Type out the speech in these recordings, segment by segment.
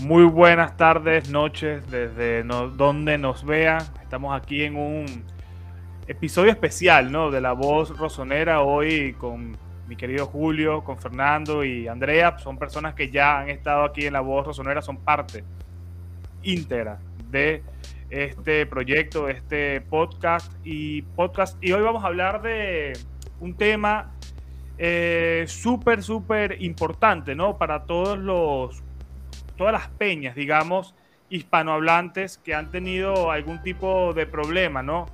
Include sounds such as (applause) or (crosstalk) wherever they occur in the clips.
Muy buenas tardes, noches, desde donde nos vean. Estamos aquí en un episodio especial, ¿no? De la voz rosonera hoy con mi querido Julio, con Fernando y Andrea. Son personas que ya han estado aquí en la voz rosonera, son parte íntegra de este proyecto, este podcast y podcast. Y hoy vamos a hablar de un tema eh, súper, súper importante, ¿no? Para todos los todas las peñas, digamos, hispanohablantes que han tenido algún tipo de problema, ¿no?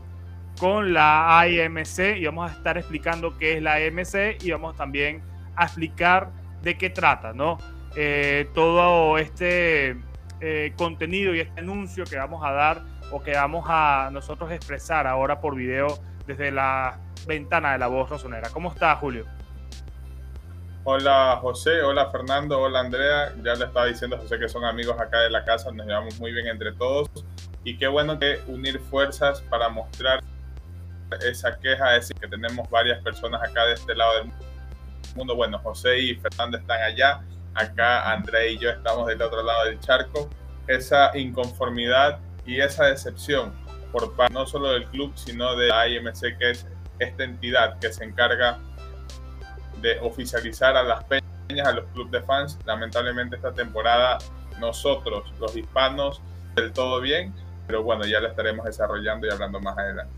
Con la AMC y vamos a estar explicando qué es la AMC y vamos también a explicar de qué trata, ¿no? Eh, todo este eh, contenido y este anuncio que vamos a dar o que vamos a nosotros expresar ahora por video desde la ventana de la voz rosonera. ¿Cómo está, Julio? Hola José, hola Fernando, hola Andrea. Ya le estaba diciendo José que son amigos acá de la casa, nos llevamos muy bien entre todos. Y qué bueno que unir fuerzas para mostrar esa queja, es decir, que tenemos varias personas acá de este lado del mundo. Bueno, José y Fernando están allá, acá Andrea y yo estamos del otro lado del charco. Esa inconformidad y esa decepción por parte no solo del club, sino de la IMC, que es esta entidad que se encarga de oficializar a las peñas, a los clubes de fans. Lamentablemente esta temporada nosotros, los hispanos, del todo bien, pero bueno, ya lo estaremos desarrollando y hablando más adelante.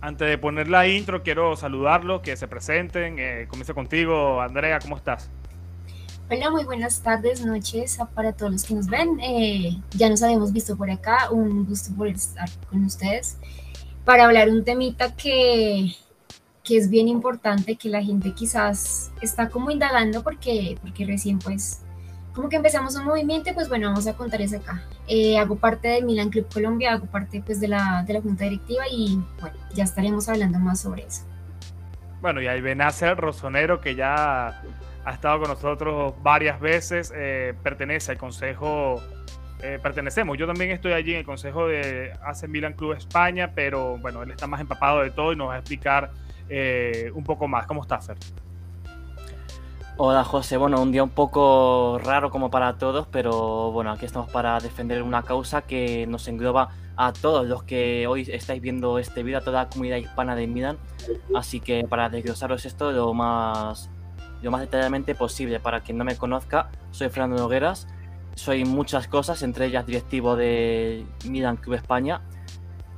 Antes de poner la intro, quiero saludarlos, que se presenten. Eh, comienzo contigo, Andrea, ¿cómo estás? Hola, muy buenas tardes, noches para todos los que nos ven. Eh, ya nos habíamos visto por acá, un gusto por estar con ustedes para hablar un temita que que es bien importante que la gente quizás está como indagando porque, porque recién pues como que empezamos un movimiento, pues bueno, vamos a contar eso acá. Eh, hago parte del Milan Club Colombia, hago parte pues de la, de la junta directiva y bueno, ya estaremos hablando más sobre eso. Bueno, y ahí Benacer Rosonero, que ya ha estado con nosotros varias veces, eh, pertenece al consejo, eh, pertenecemos, yo también estoy allí en el consejo de AC Milan Club España, pero bueno, él está más empapado de todo y nos va a explicar eh, un poco más. ¿Cómo estás, Fer? Hola José, bueno, un día un poco raro como para todos, pero bueno, aquí estamos para defender una causa que nos engloba a todos los que hoy estáis viendo este vídeo, a toda la comunidad hispana de Milan, así que para desglosaros esto lo más, lo más detalladamente posible. Para quien no me conozca, soy Fernando Nogueras, soy muchas cosas, entre ellas directivo de Milan Club España,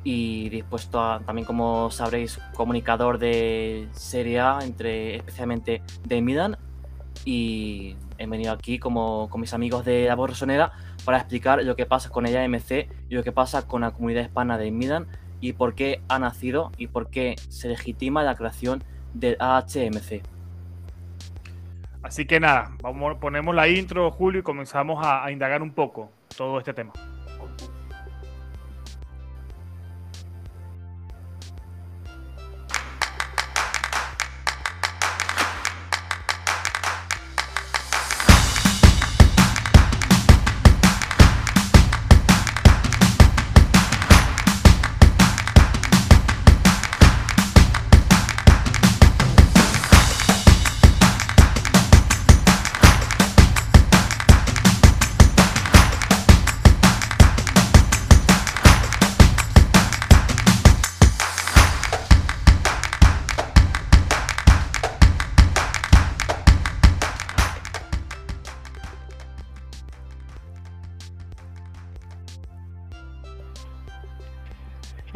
y dispuesto a, también como sabréis, comunicador de Serie A, entre, especialmente de Milan. Y he venido aquí como con mis amigos de la Borrosonera para explicar lo que pasa con ella MC y lo que pasa con la comunidad hispana de Milan y por qué ha nacido y por qué se legitima la creación del AHMC. Así que nada, vamos, ponemos la intro, Julio, y comenzamos a indagar un poco todo este tema.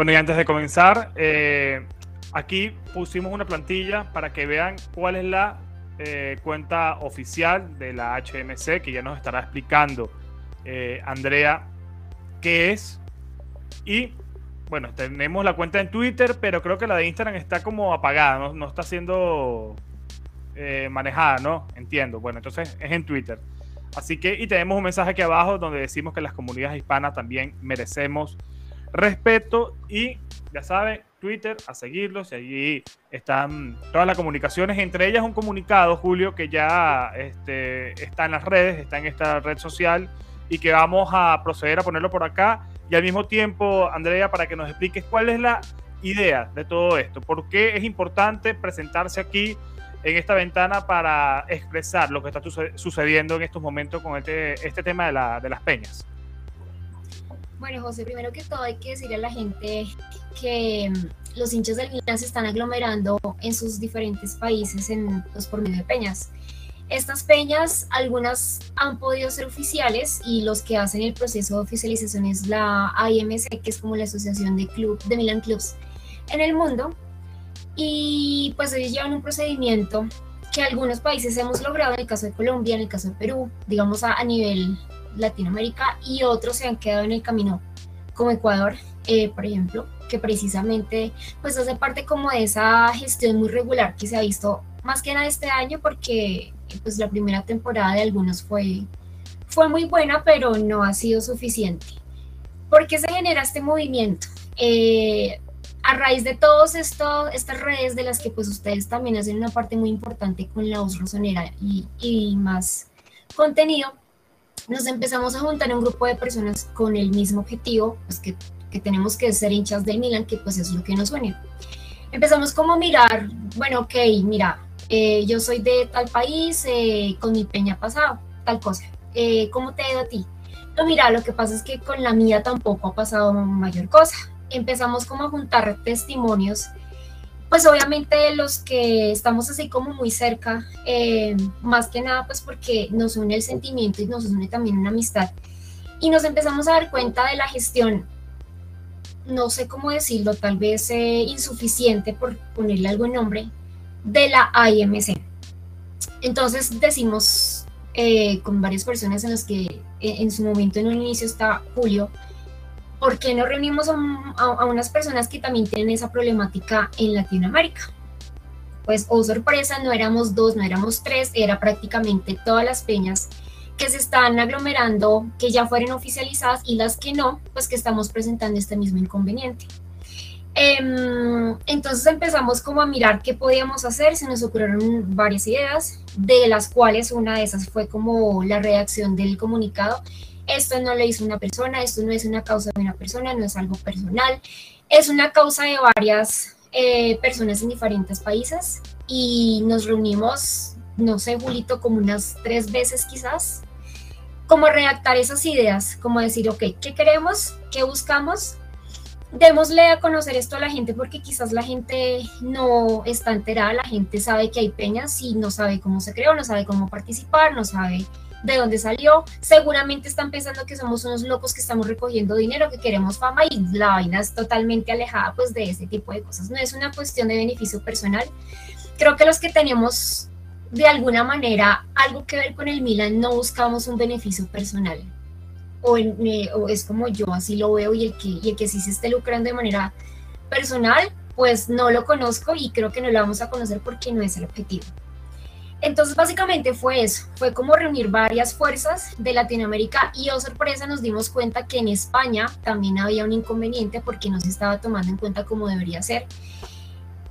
Bueno, y antes de comenzar, eh, aquí pusimos una plantilla para que vean cuál es la eh, cuenta oficial de la HMC, que ya nos estará explicando eh, Andrea qué es. Y bueno, tenemos la cuenta en Twitter, pero creo que la de Instagram está como apagada, no, no está siendo manejada, ¿no? Entiendo. Bueno, entonces es en Twitter. Así que, y tenemos un mensaje aquí abajo donde decimos que las comunidades hispanas también merecemos respeto y ya saben, Twitter, a seguirlos y allí están todas las comunicaciones, entre ellas un comunicado, Julio, que ya este, está en las redes, está en esta red social y que vamos a proceder a ponerlo por acá. Y al mismo tiempo, Andrea, para que nos expliques cuál es la idea de todo esto, por qué es importante presentarse aquí en esta ventana para expresar lo que está sucediendo en estos momentos con este, este tema de, la, de las peñas? Bueno, José, primero que todo hay que decirle a la gente que los hinchas del Milan se están aglomerando en sus diferentes países en, pues, por medio de peñas. Estas peñas, algunas han podido ser oficiales y los que hacen el proceso de oficialización es la IMC, que es como la Asociación de, Club, de Milan Clubs en el mundo. Y pues ellos llevan un procedimiento que algunos países hemos logrado, en el caso de Colombia, en el caso de Perú, digamos a, nivel Latinoamérica, y otros se han quedado en el camino, como Ecuador, eh, por ejemplo, que precisamente pues hace parte como de esa gestión muy regular que se ha visto más que nada este año porque pues la primera temporada de algunos fue, fue muy buena, pero no ha sido suficiente. ¿Por qué se genera este movimiento? Eh, a raíz de todas estas redes de las que pues ustedes también hacen una parte muy importante con la voz rosonera y, y más contenido, nos empezamos a juntar un grupo de personas con el mismo objetivo, pues que, que tenemos que ser hinchas del Milan, que pues es lo que nos une. Empezamos como a mirar, bueno, ok, mira, eh, yo soy de tal país, eh, con mi peña pasado, tal cosa. Eh, ¿Cómo te ha ido a ti? No, mira, lo que pasa es que con la mía tampoco ha pasado mayor cosa. Empezamos como a juntar testimonios, pues obviamente los que estamos así como muy cerca, más que nada pues porque nos une el sentimiento y nos une también una amistad. Y nos empezamos a dar cuenta de la gestión no sé cómo decirlo, tal vez insuficiente por ponerle algo nombre, de la IMC. Entonces decimos eh, con varias personas en las que eh, en su momento en un inicio está Julio, ¿por qué no reunimos a, unas personas que también tienen esa problemática en Latinoamérica? Pues, oh sorpresa, no éramos dos, no éramos tres, era prácticamente todas las peñas que se están aglomerando, que ya fueron oficializadas y las que no, pues que estamos presentando este mismo inconveniente. Em, entonces empezamos como a mirar qué podíamos hacer, se nos ocurrieron varias ideas, de las cuales una de esas fue como la redacción del comunicado. Esto no lo hizo una persona, esto no es una causa de una persona, no es algo personal, es una causa de varias eh, personas en diferentes países y nos reunimos, no sé, Julito, como unas tres veces quizás, como redactar esas ideas, como decir, ok, ¿qué queremos? ¿Qué buscamos? démosle a conocer esto a la gente porque quizás la gente no está enterada, la gente sabe que hay peñas y no sabe cómo se creó, no sabe cómo participar, no sabe de dónde salió. Seguramente están pensando que somos unos locos que estamos recogiendo dinero, que queremos fama y la vaina es totalmente alejada pues de ese tipo de cosas. No es una cuestión de beneficio personal. Creo que los que tenemos de alguna manera algo que ver con el Milan no buscamos un beneficio personal eh, o, es como yo así lo veo y el, que, y el que sí se esté lucrando de manera personal, pues no lo conozco y creo que no lo vamos a conocer porque no es el objetivo. Entonces básicamente fue eso, fue como reunir varias fuerzas de Latinoamérica y oh sorpresa nos dimos cuenta que en España también había un inconveniente porque no se estaba tomando en cuenta como debería ser.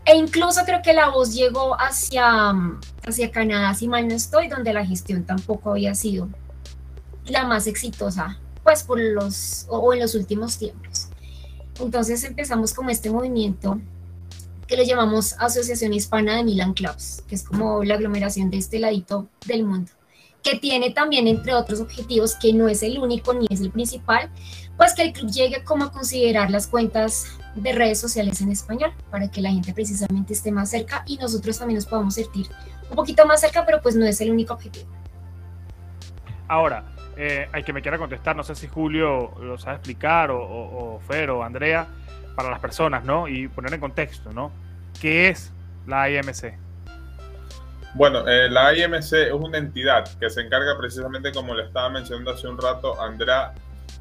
E incluso creo que la voz llegó hacia, hacia Canadá, si mal no estoy, donde la gestión tampoco había sido la más exitosa, pues por los, o, en los últimos tiempos. Entonces empezamos como este movimiento que lo llamamos Asociación Hispana de Milan Clubs, que es como la aglomeración de este ladito del mundo, que tiene también, entre otros objetivos, que no es el único ni es el principal, pues que el club llegue como a considerar las cuentas de redes sociales en español, para que la gente precisamente esté más cerca y nosotros también nos podamos sentir un poquito más cerca, pero pues no es el único objetivo. Ahora, eh, hay que me quiera contestar, no sé si Julio lo sabe explicar, o, Fer o Andrea, para las personas, ¿no? Y poner en contexto, ¿no? ¿Qué es la IMC? Bueno, eh, la IMC es una entidad que se encarga precisamente, como le estaba mencionando hace un rato, Andrea,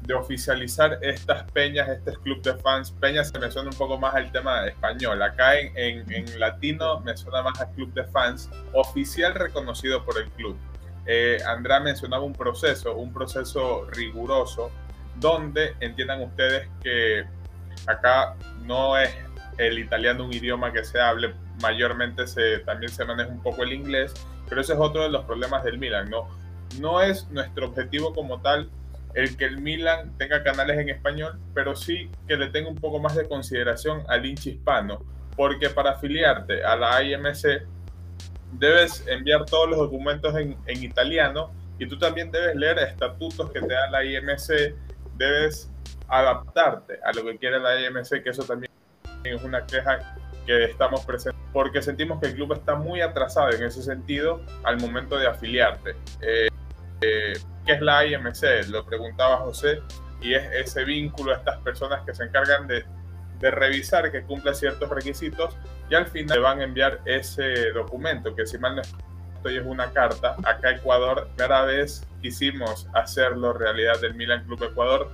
de oficializar estas peñas, este club de fans. Peñas se me suena un poco más al tema español. Acá en, en, en latino me suena más al club de fans, oficial reconocido por el club eh, Andrea mencionaba un proceso, un proceso riguroso, donde entiendan ustedes que acá no es el italiano un idioma que se hable, mayormente se, también se maneja un poco el inglés, pero ese es otro de los problemas del Milan, ¿no? No es nuestro objetivo como tal el que el Milan tenga canales en español, pero sí que le tenga un poco más de consideración al hincha hispano, porque para afiliarte a la IMC debes enviar todos los documentos en, en italiano y tú también debes leer estatutos que te da la IMC, debes adaptarte a lo que quiere la IMC, que eso también es una queja que estamos presentes, porque sentimos que el club está muy atrasado en ese sentido al momento de afiliarte. Eh, eh, ¿Qué es la IMC? Lo preguntaba José, y es ese vínculo a estas personas que se encargan de, revisar que cumpla ciertos requisitos y al final le van a enviar ese documento, que si mal no estoy es una carta. Acá Ecuador, primera vez quisimos hacerlo realidad del Milan Club Ecuador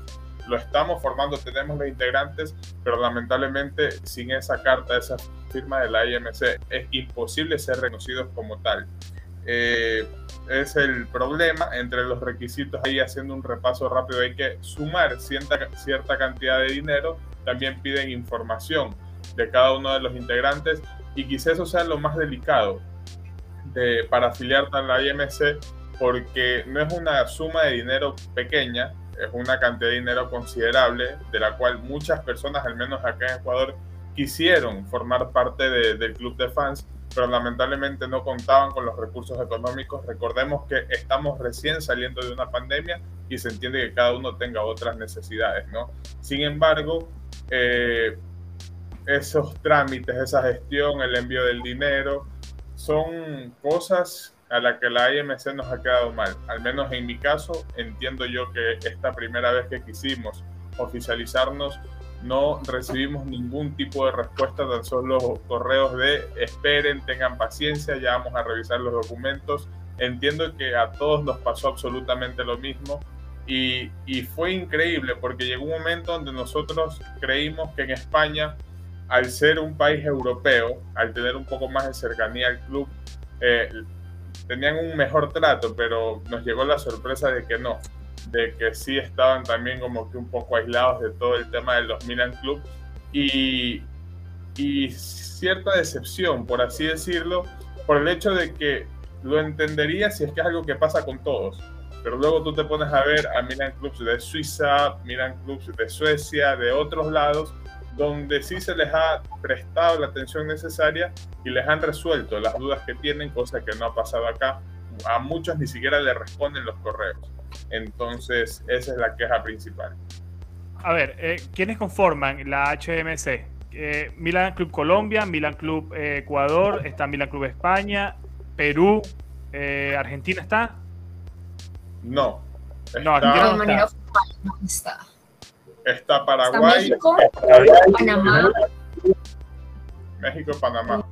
lo estamos formando, tenemos los integrantes, pero lamentablemente sin esa carta, esa firma de la IMC, es imposible ser reconocidos como tal. Eh, es el problema entre los requisitos ahí haciendo un repaso rápido hay que sumar cierta, cierta cantidad de dinero también piden información de cada uno de los integrantes y quizás eso sea lo más delicado de, para afiliarte a la IMC porque no es una suma de dinero pequeña es una cantidad de dinero considerable, de la cual muchas personas, al menos acá en Ecuador, quisieron formar parte del club de fans, pero lamentablemente no contaban con los recursos económicos. Recordemos que estamos recién saliendo de una pandemia y se entiende que cada uno tenga otras necesidades, ¿no? Sin embargo, eh, esos trámites, esa gestión, el envío del dinero, son cosas a la que la IMC nos ha quedado mal. Al menos en mi caso, entiendo yo que esta primera vez que quisimos oficializarnos, no recibimos ningún tipo de respuesta, tan solo correos de esperen, tengan paciencia, ya vamos a revisar los documentos. Entiendo que a todos nos pasó absolutamente lo mismo y, y fue increíble porque llegó un momento donde nosotros creímos que en España, al ser un país europeo, al tener un poco más de cercanía al club, eh, tenían un mejor trato, pero nos llegó la sorpresa de que no, de que sí estaban también como que un poco aislados de todo el tema de los Milan Club y, y cierta decepción, por así decirlo, por el hecho de que lo entendería si es que es algo que pasa con todos. Pero luego tú te pones a ver a Milan Clubs de Suiza, Milan Clubs de Suecia, de otros lados, donde sí se les ha prestado la atención necesaria y les han resuelto las dudas que tienen, cosa que no ha pasado acá. A muchos ni siquiera le responden los correos. Entonces, esa es la queja principal. A ver, eh, ¿quiénes conforman la HMC? Eh, Milan Club Colombia, Milan Club eh, Ecuador, está Milan Club España, Perú, eh, Argentina está. No. No, Argentina no está. Está. Paraguay, México, Panamá, México, Panamá.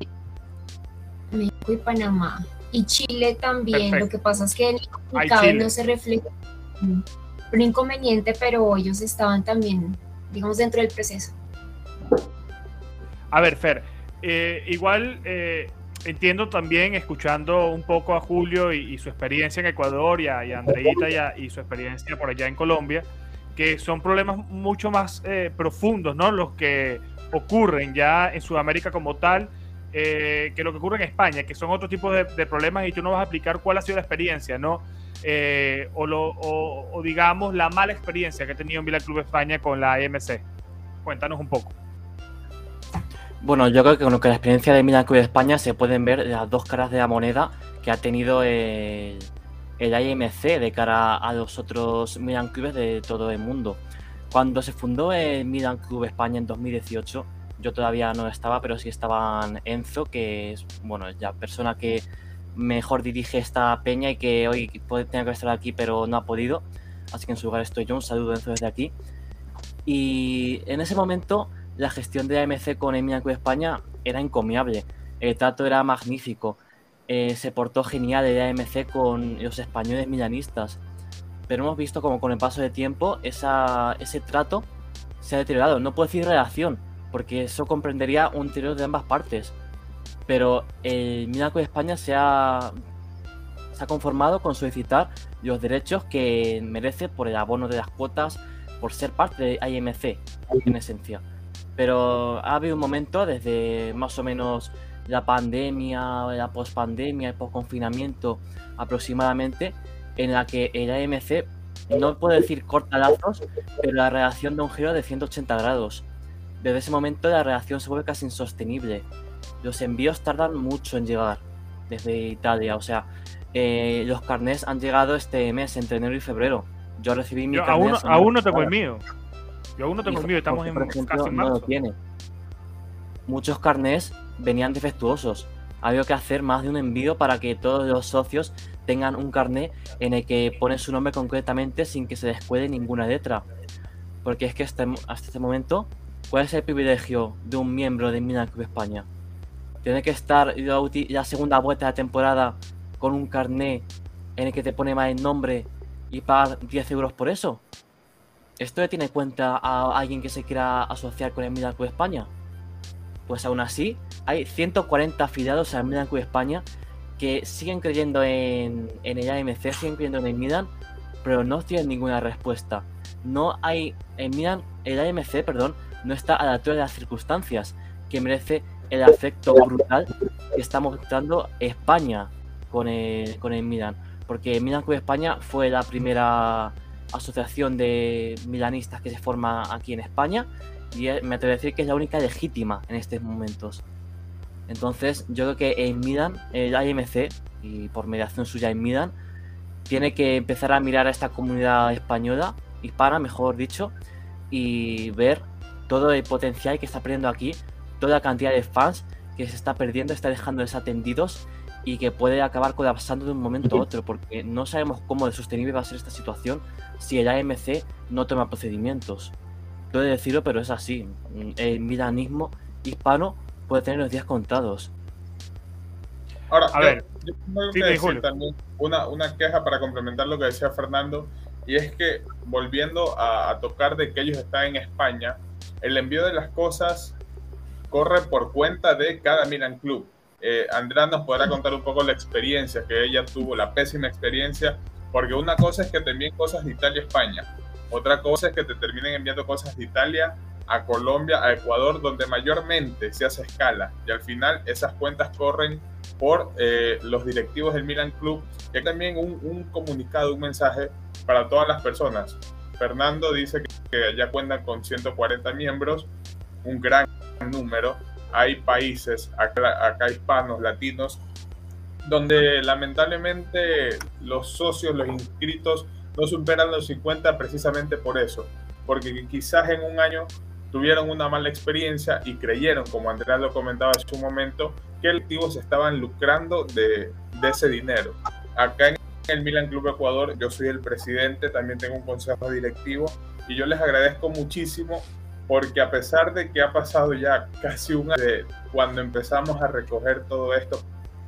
México y Panamá. Y Chile también. Perfecto. Lo que pasa es que en el comunicado no se refleja un inconveniente, pero ellos estaban también, digamos, dentro del proceso. A ver, Fer, eh, igual eh, entiendo también, escuchando un poco a Julio y, y su experiencia en Ecuador y a, y a Andreita y, a- y su experiencia por allá en Colombia, que son problemas mucho más eh, profundos, ¿no? Los que ocurren ya en Sudamérica como tal, eh, que lo que ocurre en España, que son otro tipo de, problemas y tú no vas a explicar cuál ha sido la experiencia, ¿no? Eh, o, lo- o- o digamos la mala experiencia que ha tenido Milan Club España con la AMC. Cuéntanos un poco. Bueno, yo creo que con la experiencia de Milan Club de España se pueden ver las dos caras de la moneda que ha tenido el, el IMC de cara a los otros Milan Clubes de todo el mundo. Cuando se fundó el Milan Club España en 2018, yo todavía no estaba, pero sí estaban Enzo, que es, bueno, la persona que mejor dirige esta peña y que hoy tener que estar aquí, pero no ha podido. Así que en su lugar estoy yo. Un saludo, Enzo, desde aquí. Y en ese momento la gestión de AMC con el Milan Club España era encomiable. El trato era magnífico. Eh, se portó genial el AMC con los españoles milanistas. Pero hemos visto como con el paso del tiempo ese trato se ha deteriorado. No puedo decir relación, porque eso comprendería un deterioro de ambas partes. Pero el Milan Club España se ha, se ha conformado con solicitar los derechos que merece por el abono de las cuotas, por ser parte de IMC, en esencia. Pero ha habido un momento desde más o menos la pandemia, la pospandemia, el posconfinamiento aproximadamente, en la que el AMC, no puedo decir corta lazos, pero la reacción da un giro de 180 grados. Desde ese momento la reacción se vuelve casi insostenible. Los envíos tardan mucho en llegar. desde Italia. O sea, eh, los carnés han llegado este mes, entre enero y febrero. Yo recibí mi Yo carné aún, no tengo el mío. Yo aún no tengo el mío, estamos en casi en no lo marzo. tiene. Muchos carnés venían defectuosos. Ha habido que hacer más de un envío para que todos los socios tengan un carné en el que ponen su nombre concretamente sin que se descuede ninguna letra. Porque es que hasta, hasta este momento, ¿cuál es el privilegio de un miembro de Milan Club España? Tiene que estar la, la segunda vuelta de la temporada con un carné en el que te pone mal el nombre y pagar 10 euros por eso. ¿Esto le tiene en cuenta a alguien que se quiera asociar con el Milan España? Pues aún así, hay 140 afiliados al Milan Club España que siguen creyendo en, el AMC, siguen creyendo en el Milan, pero no tienen ninguna respuesta. No hay. El Milan, el AMC, perdón, no está a la altura de las circunstancias que merece el afecto brutal que está mostrando España con el, con el Milan. Porque Milan Club España fue la primera asociación de milanistas que se forma aquí en España y eh, me atrevo a decir que es la única legítima en estos momentos. Entonces, yo creo que el Milan, el AMC, y por mediación suya en Milan, tiene que empezar a mirar a esta comunidad española, hispana, mejor dicho, y ver todo el potencial que está perdiendo aquí, toda la cantidad de fans que se está perdiendo, está dejando desatendidos y que puede acabar colapsando de un momento a otro, porque no sabemos cómo de sostenible va a ser esta situación si el AMC no toma procedimientos. Puede decirlo, pero es así. El milanismo hispano puede tener los días contados. Ahora, A yo- ver. yo tengo que sí, decir Julio. también una, una queja para complementar lo que decía Fernando, y es que volviendo a, a tocar de que ellos están en España, el envío de las cosas corre por cuenta de cada Milan Club. Eh, Andrea nos podrá contar un poco la experiencia que ella tuvo, la pésima experiencia, porque una cosa es que te envíen cosas de Italia a España, otra cosa es que te terminen enviando cosas de Italia a Colombia, a Ecuador, donde mayormente se hace escala, y al final esas cuentas corren por eh, los directivos del Milan Club. Y hay también un, un comunicado, un mensaje para todas las personas. Fernando dice que, que ya cuentan con 140 miembros, un gran número. Hay países acá, acá hispanos, latinos, donde lamentablemente los socios, los inscritos, no superan los 50 precisamente por eso. Porque quizás en un año tuvieron una mala experiencia y creyeron, como Andrea lo comentaba en su momento, que el activo se estaban lucrando de, de ese dinero. Acá en el Milan Club Ecuador, yo soy el presidente, también tengo un consejo directivo y yo les agradezco muchísimo porque a pesar de que ha pasado ya casi un año de cuando empezamos a recoger todo esto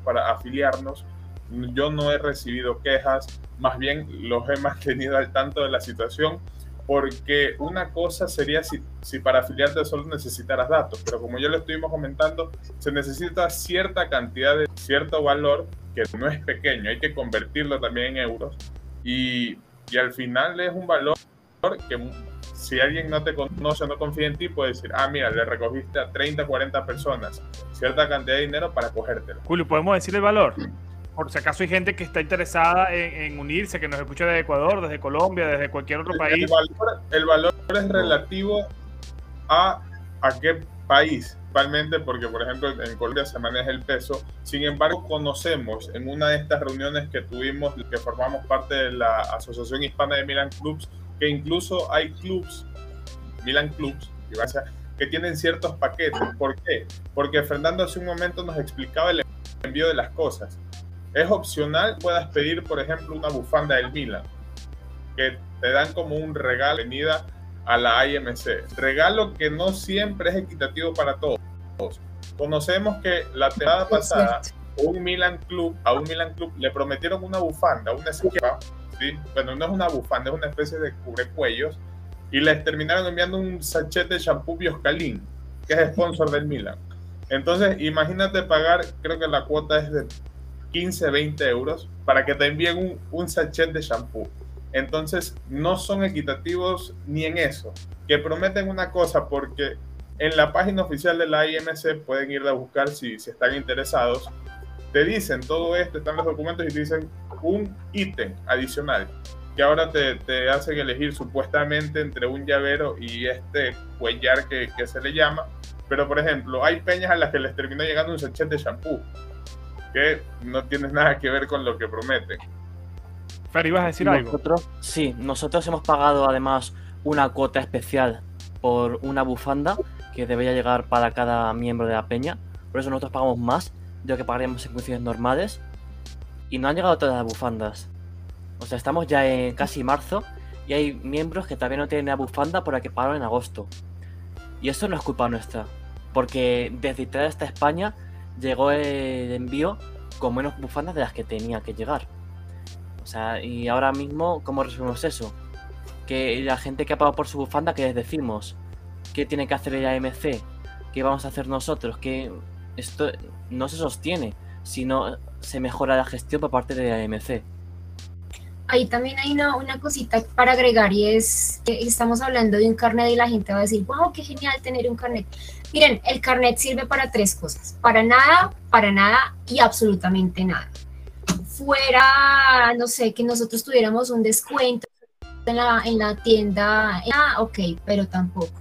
para afiliarnos, yo no he recibido quejas, más bien los he (laughs) mantenido al tanto de la situación porque una cosa sería si, si para afiliarte solo necesitaras datos, pero como ya lo estuvimos comentando, se necesita cierta cantidad de cierto valor que no es pequeño, hay que convertirlo también en euros y, y al final es un valor que si alguien no te conoce no confía en ti, puede decir, ah, mira, le recogiste a 30, 40 personas cierta cantidad de dinero para cogértela. Julio, ¿podemos decir el valor? Por si acaso hay gente que está interesada en, en unirse, que nos escucha desde Ecuador, desde Colombia, desde cualquier otro país. el valor, el valor es relativo a, a qué país, principalmente porque, por ejemplo, en Colombia se maneja el peso. Sin embargo, conocemos en una de estas reuniones que tuvimos, que formamos parte de la Asociación Hispana de Milan Clubs, que incluso hay clubs, Milan Clubs, que tienen ciertos paquetes. ¿Por qué? Porque Fernando hace un momento nos explicaba el envío de las cosas. Es opcional, puedas pedir, por ejemplo, una bufanda del Milan, que te dan como un regalo venida a la IMC. Regalo que no siempre es equitativo para todos. Conocemos que la temporada pasada un Milan Club, a un Milan Club le prometieron una bufanda, una esquiva, ¿sí? bueno, no es una bufanda, es una especie de cubrecuellos, y les terminaron enviando un sachet de shampoo Bioscalin, que es sponsor del Milan. Entonces, imagínate pagar, creo que la cuota es de 15, 20 euros para que te envíen un, sachet de shampoo. Entonces, no son equitativos ni en eso. Que prometen una cosa porque en la página oficial de la IMC pueden ir a buscar si, si están interesados. Te dicen todo esto, están los documentos y te dicen un ítem adicional que ahora te, te, hacen elegir supuestamente entre un llavero y este cuellar que, que, se le llama. Pero, por ejemplo, hay peñas a las que les terminó llegando un sachet de shampoo. Que no tiene nada que ver con lo que prometen. Fer, ¿ibas a decir algo? Sí, nosotros hemos pagado además una cuota especial por una bufanda que debería llegar para cada miembro de la peña. Por eso nosotros pagamos más de lo que pagaríamos en condiciones normales. Y no han llegado todas las bufandas. O sea, estamos ya en casi marzo y hay miembros que todavía no tienen la bufanda por la que pagaron en agosto. Y eso no es culpa nuestra. Porque desde Italia hasta España llegó el envío con menos bufandas de las que tenía que llegar. O sea, y ahora mismo, ¿cómo resolvemos eso? Que la gente que ha pagado por su bufanda, ¿qué les decimos? ¿Qué tiene que hacer el AMC? ¿Qué vamos a hacer nosotros? Que esto no se sostiene si no se mejora la gestión por parte de AMC. Ahí también hay una, una cosita para agregar y es que estamos hablando de un carnet y la gente va a decir, wow, qué genial tener un carnet. Miren, el carnet sirve para tres cosas, para nada, para nada y absolutamente nada. Fuera, no sé, que nosotros tuviéramos un descuento en la, en la tienda, ah, ok, pero tampoco.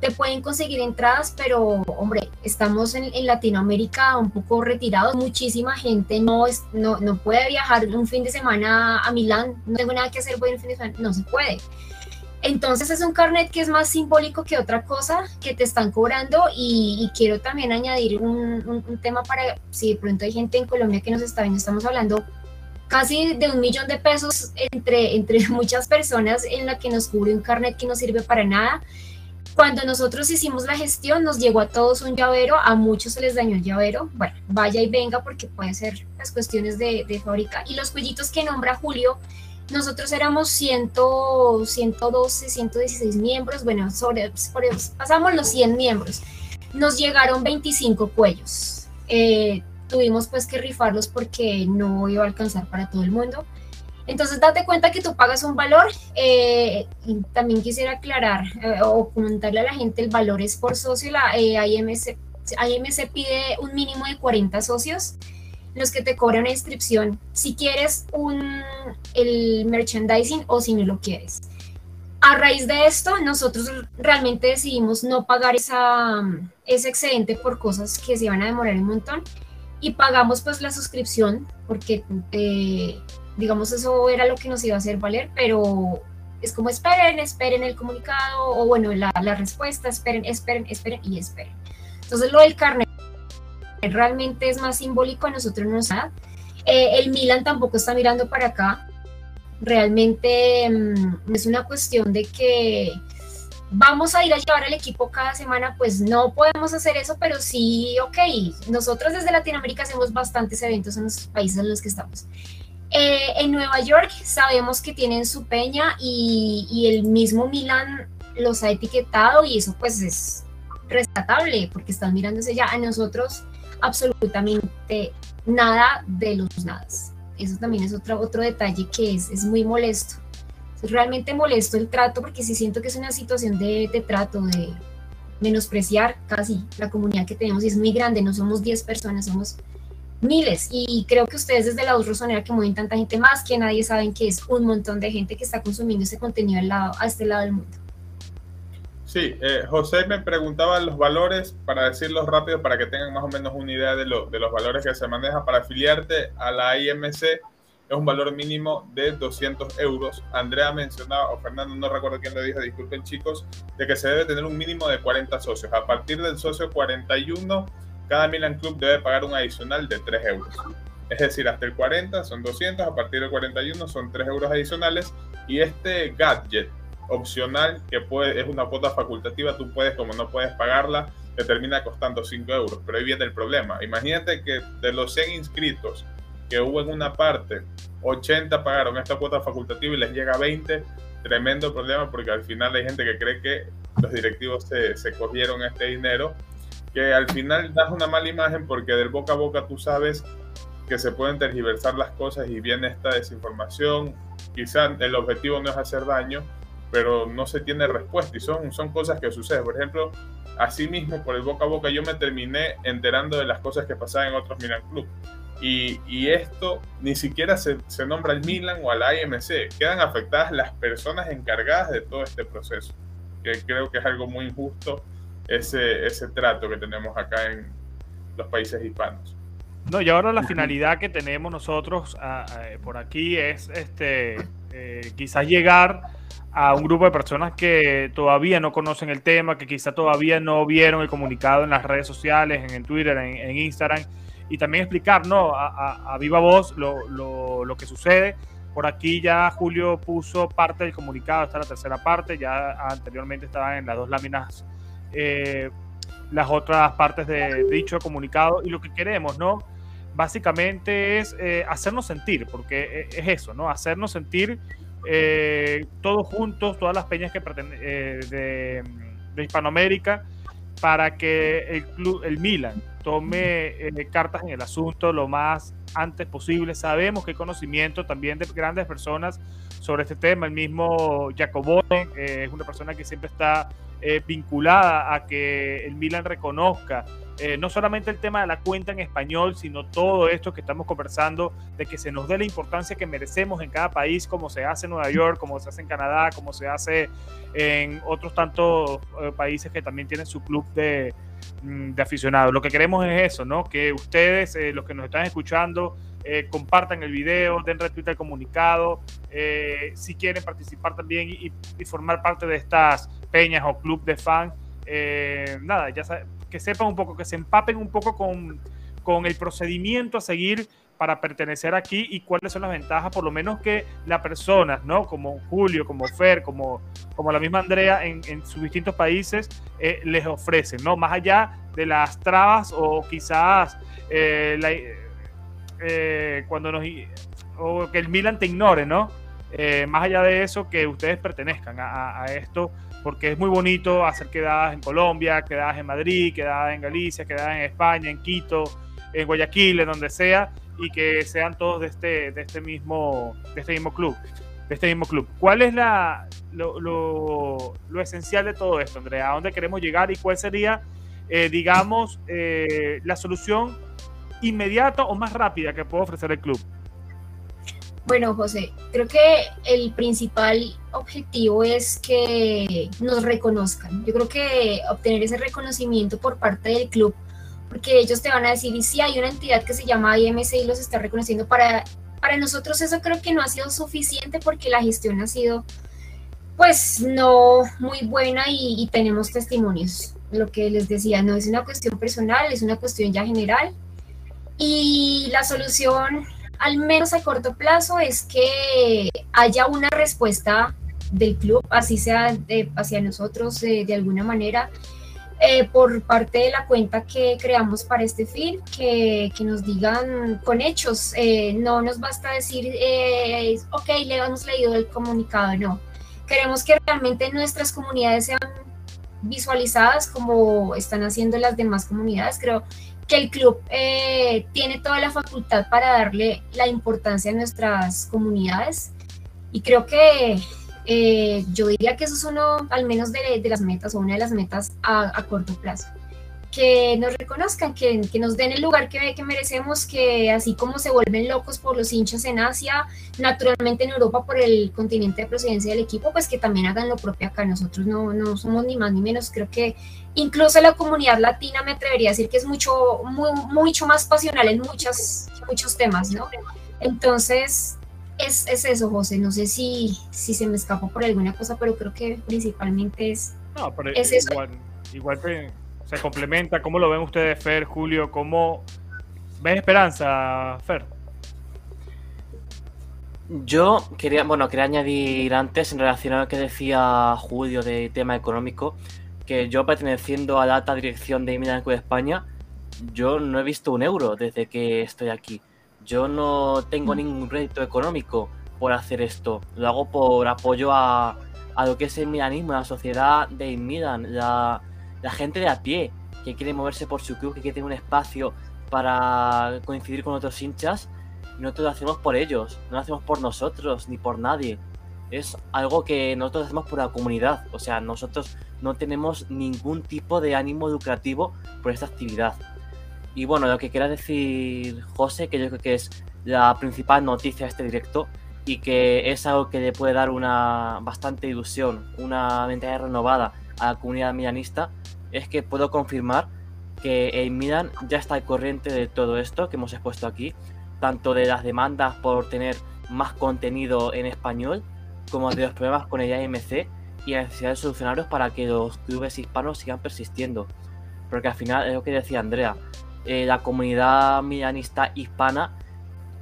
Te pueden conseguir entradas, pero hombre, estamos en, Latinoamérica un poco retirados, muchísima gente no, es, no, no puede viajar un fin de semana a Milán, no tengo nada que hacer, voy un fin de semana, no se puede. Entonces es un carnet que es más simbólico que otra cosa que te están cobrando y, quiero también añadir un, un, tema para si de pronto hay gente en Colombia que nos está viendo, estamos hablando casi de un millón de pesos entre, entre (laughs) muchas personas en la que nos cubre un carnet que no sirve para nada cuando nosotros hicimos la gestión, nos llegó a todos un llavero, a muchos se les dañó el llavero. Bueno, vaya y venga porque pueden ser las cuestiones de, fábrica. Y los cuellitos que nombra Julio, nosotros éramos 100, 112, 116 miembros. Bueno, sobre, pasamos los 100 miembros. Nos llegaron 25 cuellos. Eh, tuvimos pues que rifarlos porque no iba a alcanzar para todo el mundo. Entonces, date cuenta que tú pagas un valor. Eh, también quisiera aclarar eh, o comentarle a la gente, el valor es por socio. La eh, IMC, IMC pide un mínimo de 40 socios, los que te cobran una inscripción si quieres un, el merchandising o si no lo quieres. A raíz de esto, nosotros realmente decidimos no pagar esa, ese excedente por cosas que se iban a demorar un montón y pagamos pues la suscripción porque eh, digamos, eso era lo que nos iba a hacer valer, pero es como esperen, esperen el comunicado o bueno, la, la respuesta, esperen, esperen, esperen y esperen. Entonces lo del carnet realmente es más simbólico, a nosotros no nos da. Eh, el Milan tampoco está mirando para acá. Realmente mm, es una cuestión de que vamos a ir a llevar al equipo cada semana, pues no podemos hacer eso, pero sí, ok, nosotros desde Latinoamérica hacemos bastantes eventos en los países en los que estamos. Eh, en Nueva York sabemos que tienen su peña y, el mismo Milan los ha etiquetado y eso pues es rescatable porque están mirándose ya a nosotros absolutamente nada de los nadas. Eso también es otro, otro detalle que es, es muy molesto. Es realmente molesto el trato porque sí siento que es una situación de, trato, de menospreciar casi la comunidad que tenemos y es muy grande, no somos 10 personas, somos miles. Y creo que ustedes desde la voz rosonera que mueven tanta gente más que nadie saben que es un montón de gente que está consumiendo ese contenido al lado, a este lado del mundo. Sí, eh, José me preguntaba los valores, para decirlos rápido, para que tengan más o menos una idea de, lo, de los valores que se maneja. Para afiliarte a la IMC es un valor mínimo de 200 euros. Andrea mencionaba, o Fernando, no recuerdo quién le dijo, disculpen chicos, de que se debe tener un mínimo de 40 socios. A partir del socio 41 cada Milan Club debe pagar un adicional de 3 euros. Es decir, hasta el 40 son 200, a partir del 41 son 3 euros adicionales. Y este gadget opcional, que puede, es una cuota facultativa, tú puedes, como no puedes pagarla, te termina costando 5 euros. Pero ahí viene el problema. Imagínate que de los 100 inscritos que hubo en una parte, 80 pagaron esta cuota facultativa y les llega 20. Tremendo problema porque al final hay gente que cree que los directivos se, se cogieron este dinero que al final das una mala imagen porque del boca a boca tú sabes que se pueden tergiversar las cosas y viene esta desinformación. Quizá el objetivo no es hacer daño, pero no se tiene respuesta y son, son cosas que suceden. Por ejemplo, así mismo por el boca a boca yo me terminé enterando de las cosas que pasaban en otros Milan Club. Y, y esto ni siquiera se, se, nombra al Milan o al IMC, quedan afectadas las personas encargadas de todo este proceso, que creo que es algo muy injusto ese, ese trato que tenemos acá en los países hispanos. No, y ahora la finalidad que tenemos nosotros por aquí es este eh, quizás llegar a un grupo de personas que todavía no conocen el tema, que quizás todavía no vieron el comunicado en las redes sociales, en, Twitter, en, Instagram, y también explicar ¿no? a, viva voz lo, lo, que sucede. Por aquí ya Julio puso parte del comunicado, esta es la tercera parte, ya anteriormente estaban en las dos láminas eh, las otras partes de dicho comunicado, y lo que queremos, ¿no? Básicamente es eh, hacernos sentir, porque e, es eso, ¿no? Hacernos sentir eh, todos juntos, todas las peñas que eh, de, de, Hispanoamérica, para que el club, el Milan, tome cartas en el asunto lo más antes posible. Sabemos que hay conocimiento también de grandes personas sobre este tema. El mismo Jacobone es una persona que siempre está vinculada a que el Milan reconozca eh, no solamente el tema de la cuenta en español, sino todo esto que estamos conversando, de que se nos dé la importancia que merecemos en cada país, como se hace en Nueva York, como se hace en Canadá, como se hace en otros tantos eh, países que también tienen su club de, mm, de, aficionados. Lo que queremos es eso, ¿no? Que ustedes, eh, los que nos están escuchando, compartan el video, den retweet al comunicado, si quieren participar también y, y, formar parte de estas peñas o club de fans. nada, ya saben que sepan un poco, que se empapen un poco con, con el procedimiento a seguir para pertenecer aquí y cuáles son las ventajas, por lo menos que la persona, ¿no? Como Julio, como Fer, como, como la misma Andrea en, sus distintos países, eh, les ofrecen, ¿no? Más allá de las trabas o quizás eh, eh, cuando nos... o que el Milan te ignore, ¿no? más allá de eso, que ustedes pertenezcan a esto porque es muy bonito hacer quedadas en Colombia, quedadas en Madrid, quedadas en Galicia, quedadas en España, en Quito, en Guayaquil, en donde sea, y que sean todos de este, de este, mismo, de este mismo club. De este mismo club. ¿Cuál es la, lo, esencial de todo esto, Andrea? ¿A dónde queremos llegar y cuál sería, eh, digamos, eh, la solución inmediata o más rápida que puede ofrecer el club? Bueno, José, creo que el principal objetivo es que nos reconozcan. Yo creo que obtener ese reconocimiento por parte del club, porque ellos te van a decir, y si hay una entidad que se llama IMC y los está reconociendo, para, para nosotros eso creo que no ha sido suficiente porque la gestión ha sido, pues, no muy buena y, y tenemos testimonios. Lo que les decía, no es una cuestión personal, es una cuestión ya general. Y la solución al menos a corto plazo, es que haya una respuesta del club, así sea hacia nosotros de, alguna manera, eh, por parte de la cuenta que creamos para este fin, que, nos digan con hechos. Eh, no nos basta decir, eh, ok, le hemos leído el comunicado, no. Queremos que realmente nuestras comunidades sean visualizadas como están haciendo las demás comunidades. Creo que el club eh, tiene toda la facultad para darle la importancia a nuestras comunidades. Y creo que eh, yo diría que eso es uno al menos de, las metas o una de las metas a corto plazo que nos reconozcan, que, que, nos den el lugar que, que merecemos, que así como se vuelven locos por los hinchas en Asia, naturalmente en Europa por el continente de procedencia del equipo, pues que también hagan lo propio acá. Nosotros no, no somos ni más ni menos, creo que incluso la comunidad latina me atrevería a decir que es mucho, muy, mucho más pasional en muchas, muchos temas, ¿no? Entonces, es, es, eso, José. No sé si, si se me escapó por alguna cosa, pero creo que principalmente es, no, pero es igual, eso. Igual que se complementa. ¿Cómo lo ven ustedes, Fer, Julio? ¿Cómo ven esperanza, Fer? Yo quería, bueno, quería añadir antes en relación a lo que decía Julio de tema económico, que yo perteneciendo a la alta dirección de Milan de España, yo no he visto un euro desde que estoy aquí. Yo no tengo ningún rédito económico por hacer esto. Lo hago por apoyo a, a lo que es el milanismo, la sociedad de Milan, la, la gente de a pie que quiere moverse por su club, que quiere tener un espacio para coincidir con otros hinchas, nosotros lo hacemos por ellos, no lo hacemos por nosotros ni por nadie. Es algo que nosotros hacemos por la comunidad, o sea, nosotros no tenemos ningún tipo de ánimo lucrativo por esta actividad. Y bueno, lo que quiera decir José, que yo creo que es la principal noticia de este directo y que es algo que le puede dar una bastante ilusión, una mentalidad renovada a la comunidad milanista, es que puedo confirmar que el Milan ya está al corriente de todo esto que hemos expuesto aquí, tanto de las demandas por tener más contenido en español, como de los problemas con el AMC y la necesidad de solucionarlos para que los clubes hispanos sigan persistiendo. Porque al final es lo que decía Andrea, eh, la comunidad milanista hispana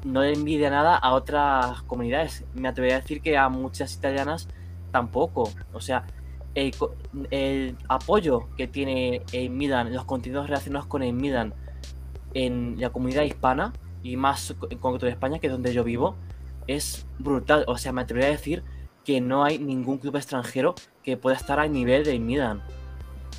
no le envidia nada a otras comunidades. Me atrevería a decir que a muchas italianas tampoco. O sea, el, apoyo que tiene el Milan, los contenidos relacionados con el Milan en la comunidad hispana y más en concreto de España, que es donde yo vivo, es brutal. O sea, me atrevería a decir que no hay ningún club extranjero que pueda estar al nivel del Milan.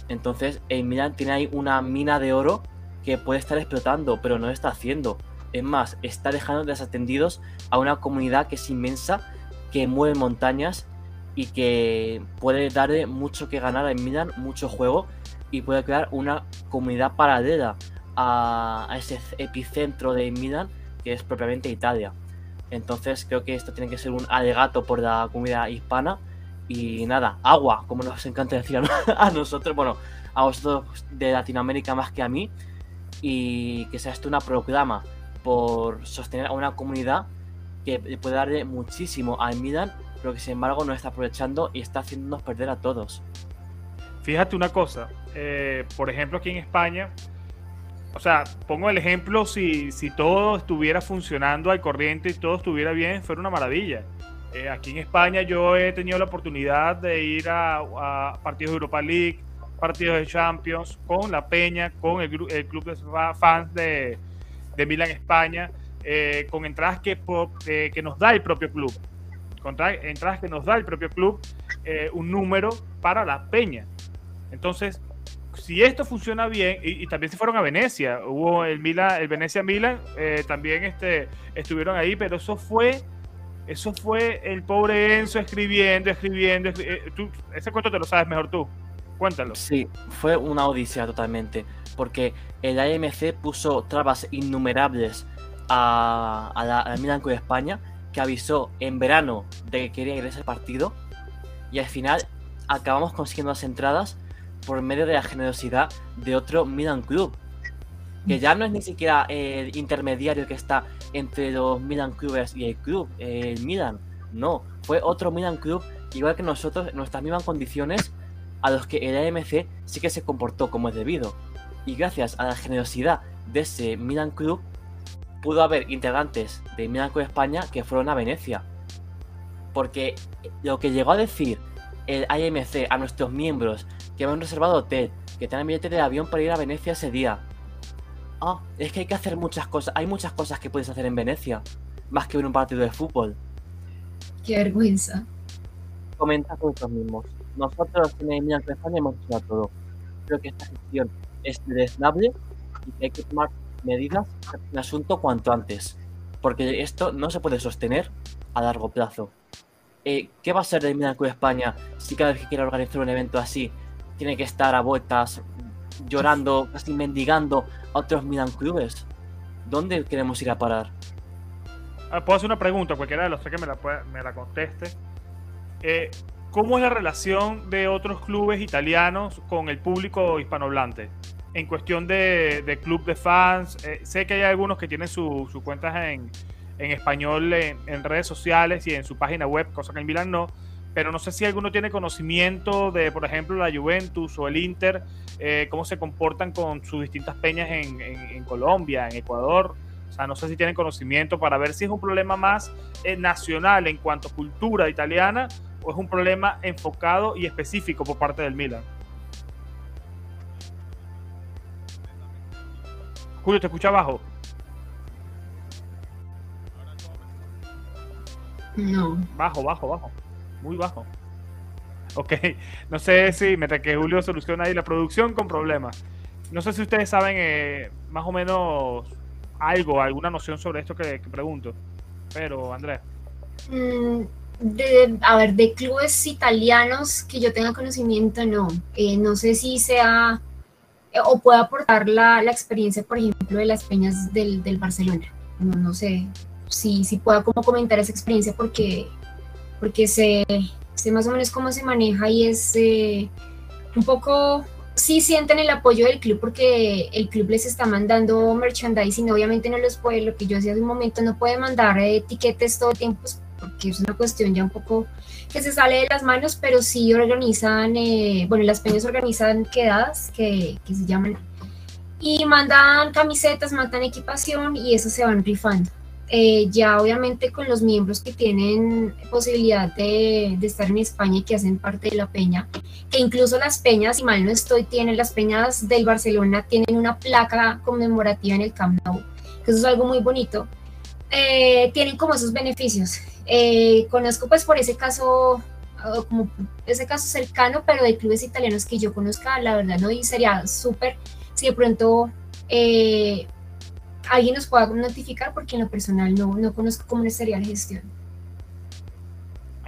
Entonces, el Milan tiene ahí una mina de oro que puede estar explotando, pero no lo está haciendo. Es más, está dejando desatendidos a una comunidad que es inmensa, que mueve montañas y que puede darle mucho que ganar al Milan, mucho juego y puede crear una comunidad paralela a, ese epicentro de Milan que es propiamente Italia. Entonces creo que esto tiene que ser un alegato por la comunidad hispana y nada, agua, como nos encanta decir a (laughs) nosotros, bueno, a vosotros de Latinoamérica más que a mí y que sea esto una proclama por sostener a una comunidad que puede darle muchísimo al Milan pero que sin embargo no está aprovechando y está haciéndonos perder a todos. Fíjate una cosa, eh, por ejemplo aquí en España, o sea, pongo el ejemplo, si, si todo estuviera funcionando al corriente y todo estuviera bien, fuera una maravilla. Eh, aquí en España yo he tenido la oportunidad de ir a, partidos de Europa League, partidos de Champions, con la Peña, con el, club de fans de, de Milan España, eh, con entradas que, que nos da el propio club entradas que nos da el propio club, eh, un número para la peña. Entonces, si esto funciona bien, y, también se fueron a Venecia, hubo el Milan, el Venecia Milan, eh, también este, estuvieron ahí, pero eso fue, eso fue el pobre Enzo escribiendo, escribiendo, eh, ese cuento te lo sabes mejor tú. Cuéntalo. Sí, fue una odisea totalmente, porque el AMC puso trabas innumerables a, a la, con España avisó en verano de que quería ir a ese partido y al final acabamos consiguiendo las entradas por medio de la generosidad de otro Milan Club. Que ya no es ni siquiera el intermediario que está entre los Milan Clubes y el club, el Milan. No, fue otro Milan Club, igual que nosotros, en nuestras mismas condiciones, a los que el AMC sí que se comportó como es debido. Y gracias a la generosidad de ese Milan Club, pudo haber integrantes de Milan España que fueron a Venecia. Porque lo que llegó a decir el IMC a nuestros miembros que habían reservado hotel, que tenían billete de avión para ir a Venecia ese día. Ah, es que hay que hacer muchas cosas. Hay muchas cosas que puedes hacer en Venecia, más que ver un partido de fútbol. Qué vergüenza. Comenta con nosotros mismos. Nosotros en Milan España hemos hecho todo. Creo que esta gestión es desnable y que hay que tomar medidas el asunto cuanto antes, porque esto no se puede sostener a largo plazo. Eh, ¿Qué va a ser de Milan Club España si cada vez que quiera organizar un evento así tiene que estar a vueltas llorando, casi mendigando a otros Milan Clubes? ¿Dónde queremos ir a parar? Ah, puedo hacer una pregunta, cualquiera de los que me la, me la conteste. Eh, ¿Cómo es la relación de otros clubes italianos con el público hispanohablante? En cuestión de, club de fans, eh, sé que hay algunos que tienen sus cuentas en, español en, redes sociales y en su página web, cosa que en Milan no, pero no sé si alguno tiene conocimiento de, por ejemplo, la Juventus o el Inter, eh, cómo se comportan con sus distintas peñas en, Colombia, en Ecuador. O sea, no sé si tienen conocimiento para ver si es un problema más eh, nacional en cuanto a cultura italiana o es un problema enfocado y específico por parte del Milan. Julio, ¿te escucha abajo? No. Bajo, bajo, bajo. Muy bajo. Ok, (laughs) no sé si mientras que Julio soluciona ahí la producción con problemas. No sé si ustedes saben eh, más o menos algo, alguna noción sobre esto que, pregunto. Pero, Andrea. Mm, a ver, de clubes italianos que yo tenga conocimiento, no. Eh, no sé si sea o puede aportar la, la, experiencia, por ejemplo, de las peñas del, del Barcelona. No, no, sé si, si pueda como comentar esa experiencia porque, porque sé, sé más o menos cómo se maneja y es eh, un poco sí sienten el apoyo del club porque el club les está mandando merchandising, obviamente no los puede, lo que yo hacía hace un momento, no puede mandar etiquetes todo el tiempo pues, porque es una cuestión ya un poco que se sale de las manos, pero sí organizan, eh, bueno, las peñas organizan quedadas que, que se llaman y mandan camisetas, mandan equipación y eso se van rifando. Eh, ya obviamente con los miembros que tienen posibilidad de, estar en España y que hacen parte de la peña, que incluso las peñas, si mal no estoy, tienen las peñas del Barcelona, tienen una placa conmemorativa en el Camp Nou, que eso es algo muy bonito, eh, tienen como esos beneficios. Eh, conozco pues por ese caso, como ese caso cercano, pero de clubes italianos que yo conozca, la verdad no, y sería súper si de pronto alguien nos pueda notificar porque en lo personal no, no conozco cómo sería la gestión.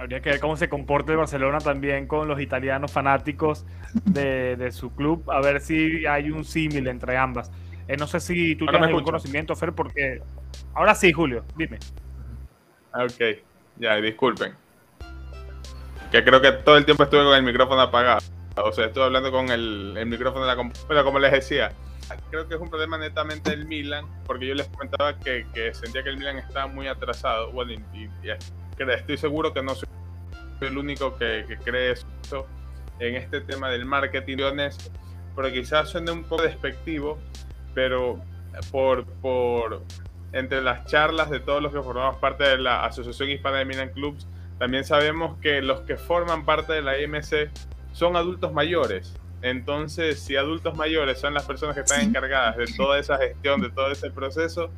Habría que ver cómo se comporta el Barcelona también con los italianos fanáticos de, su club, a ver si hay un símil entre ambas. Eh, no sé si tú tienes algún conocimiento, Fer, porque... Ahora sí, Julio, dime. Ok, ya, disculpen. Que creo que todo el tiempo estuve con el micrófono apagado. O sea, estuve hablando con el, el micrófono de la computadora, como les decía creo que es un problema netamente del Milan, porque yo les comentaba que, sentía que el Milan estaba muy atrasado. Bueno, y, estoy seguro que no soy el único que, cree eso en este tema del marketing, pero quizás suene un poco despectivo, pero por, por entre las charlas de todos los que formamos parte de la Asociación Hispana de Milan Clubs, también sabemos que los que forman parte de la IMC son adultos mayores entonces, si adultos mayores son las personas que están encargadas de toda esa gestión, de todo ese proceso,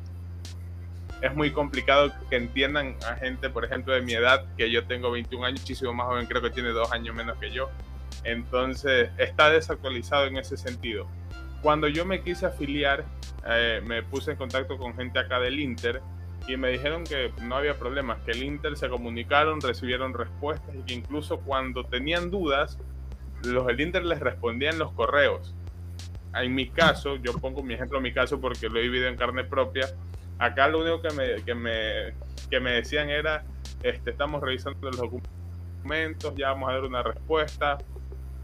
es muy complicado que entiendan a gente, por ejemplo, de mi edad, que yo tengo 21 años, muchísimo más joven, creo que tiene dos años menos que yo. Entonces, está desactualizado en ese sentido. Cuando yo me quise afiliar, eh, me puse en contacto con gente acá del Inter y me dijeron que no había problemas, que el Inter se comunicaron, recibieron respuestas y que incluso cuando tenían dudas, los del Inter les respondían los correos. En mi caso, yo pongo mi ejemplo en mi caso porque lo he vivido en carne propia. Acá lo único que me, que me, que me decían era, este, estamos revisando los documentos, ya vamos a dar una respuesta.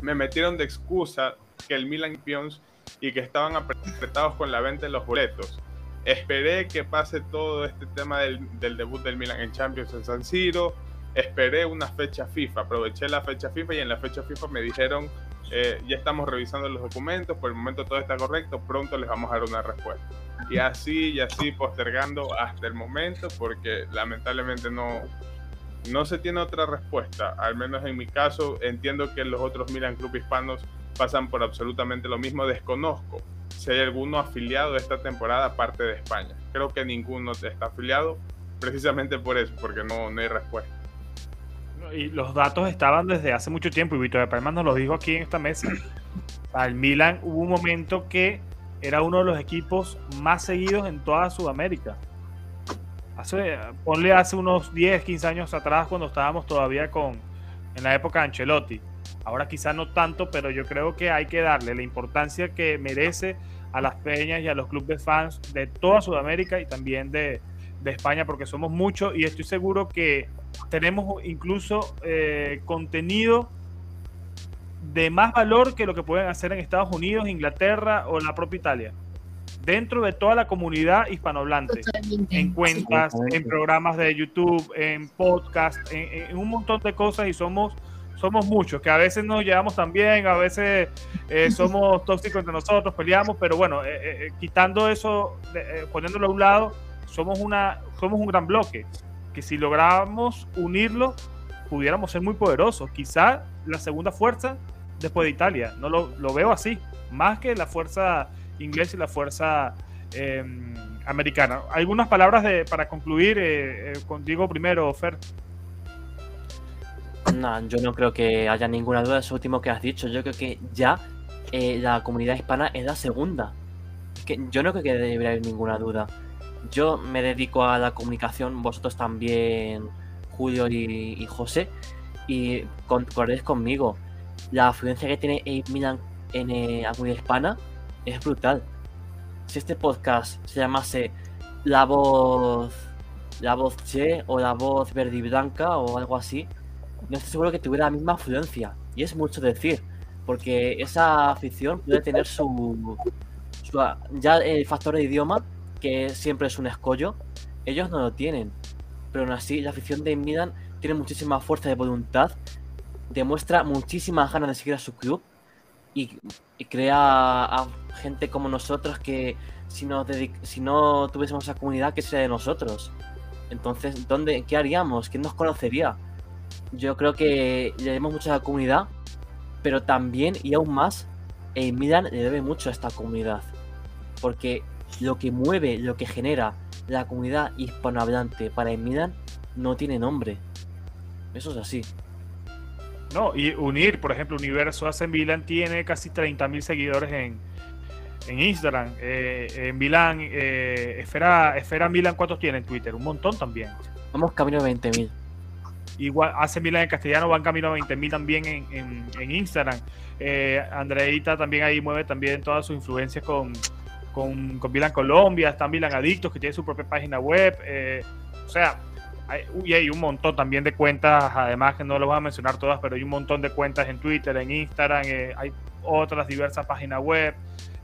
Me metieron de excusa que el Milan Pions y que estaban apretados con la venta de los boletos. Esperé que pase todo este tema del, del debut del Milan en Champions en San Siro esperé una fecha FIFA, aproveché la fecha FIFA y en la fecha FIFA me dijeron, eh, ya estamos revisando los documentos, por el momento todo está correcto, pronto les vamos a dar una respuesta. Y así y así postergando hasta el momento porque lamentablemente no, no se tiene otra respuesta. Al menos en mi caso entiendo que los otros Milan Club hispanos pasan por absolutamente lo mismo. Desconozco si hay alguno afiliado de esta temporada aparte de España. Creo que ninguno está afiliado precisamente por eso, porque no, no hay respuesta y los datos estaban desde hace mucho tiempo, y Víctor Palma nos lo dijo aquí en esta mesa. (coughs) Al Milan hubo un momento que era uno de los equipos más seguidos en toda Sudamérica. Hace, ponle hace unos 10, 15 años atrás, cuando estábamos todavía con, en la época de Ancelotti. Ahora quizá no tanto, pero yo creo que hay que darle la importancia que merece a las peñas y a los clubes de fans de toda Sudamérica y también de, de España, porque somos muchos y estoy seguro que tenemos incluso eh, contenido de más valor que lo que pueden hacer en Estados Unidos, Inglaterra o la propia Italia. Dentro de toda la comunidad hispanohablante, en cuentas, en programas de YouTube, en podcast, en, un montón de cosas y somos somos muchos, que a veces nos llevamos también, a veces eh, (laughs) somos tóxicos entre nosotros, peleamos, pero bueno, eh, quitando eso, poniéndolo a un lado, somos, una, somos un gran bloque que si logramos unirlo, pudiéramos ser muy poderosos. Quizá la segunda fuerza después de Italia. No lo, lo veo así. Más que la fuerza inglesa y la fuerza em, americana. Algunas palabras de, para concluir eh, eh, contigo primero, Fer. No, yo no creo que haya ninguna duda de eso último que has dicho. Yo creo que ya eh, la comunidad hispana es la segunda. yo no creo que debería haber ninguna duda yo me dedico a la comunicación, vosotros también, Julio y, José, y concordéis conmigo. La afluencia que tiene Milan en eh, la comunidad hispana es brutal. Si este podcast se llamase La Voz La Voz Che o La Voz Verde y Blanca o algo así, no estoy seguro que tuviera la misma afluencia. Y es mucho decir, Porque esa afición puede tener su, ya el factor de idioma, que siempre es un escollo, ellos no lo tienen. Pero aún así, la afición de Milan tiene muchísima fuerza de voluntad, demuestra muchísimas ganas de seguir a su club y, crea a gente como nosotros que si no, si no tuviésemos esa comunidad, ¿qué sería de nosotros? Entonces, ¿dónde, ¿qué haríamos? ¿Quién nos conocería? Yo creo que le debemos mucho a la comunidad, pero también y aún más, el Milan le debe mucho a esta comunidad. Porque lo que mueve, lo que genera la comunidad hispanohablante para el Milan no tiene nombre. Eso es así. No, y unir, por ejemplo, Universo AC Milan tiene casi 30.000 seguidores en, en Instagram. Eh, en Milan, eh, Esfera, Esfera Milan, ¿cuántos tiene en Twitter? Un montón también. Vamos camino a 20.000. Igual hace Milan en castellano, van camino a 20.000 también en, en, Instagram. Eh, Andreita también ahí mueve también todas sus influencias con, con, con Milan Colombia, está Milan Adictos que tiene su propia página web. Eh, o sea, hay, un montón también de cuentas, además que no lo voy a mencionar todas, pero hay un montón de cuentas en Twitter, en Instagram, eh, hay otras diversas páginas web,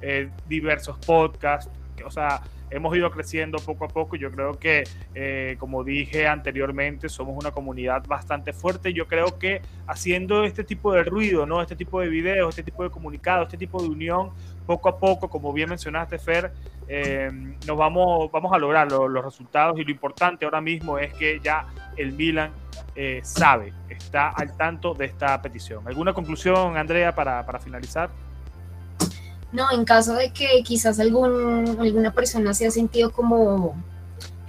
eh, diversos podcasts, o sea, hemos ido creciendo poco a poco. Yo creo que, eh, como dije anteriormente, somos una comunidad bastante fuerte. Yo creo que haciendo este tipo de ruido, ¿no? Este tipo de videos, este tipo de comunicados, este tipo de unión, poco a poco, como bien mencionaste, Fer, eh, nos vamos, vamos a lograr los resultados y lo importante ahora mismo es que ya el Milan eh, sabe, está al tanto de esta petición. ¿Alguna conclusión, Andrea, para, para finalizar? No, en caso de que quizás algún, alguna persona se ha sentido como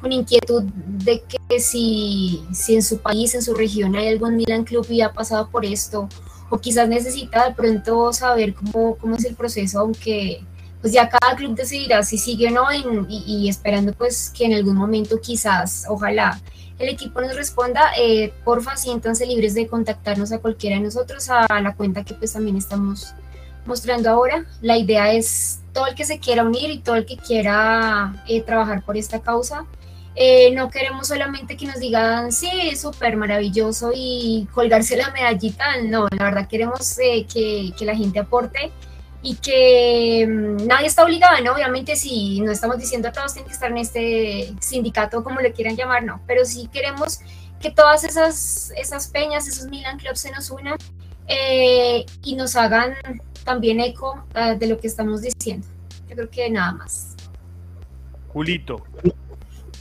con inquietud de que si, si en su país, en su región hay algún Milan Club y ha pasado por esto, o quizás necesita de pronto saber cómo, cómo es el proceso, aunque pues ya cada club decidirá si sigue o no y, esperando pues que en algún momento quizás, ojalá el equipo nos responda, eh, porfa siéntanse libres de contactarnos a cualquiera de nosotros a la cuenta que pues también estamos mostrando ahora. La idea es todo el que se quiera unir y todo el que quiera eh, trabajar por esta causa. Eh, no queremos solamente que nos digan, sí, súper maravilloso y colgarse la medallita. No, la verdad queremos eh, que, que, la gente aporte y que mm, nadie está obligado, ¿no? Obviamente si no estamos diciendo a todos tienen que estar en este sindicato, como le quieran llamar, no, pero sí queremos que todas esas, esas peñas, esos Milan Clubs se nos unan y nos hagan también eco uh, de lo que estamos diciendo. Yo creo que nada más. Julito,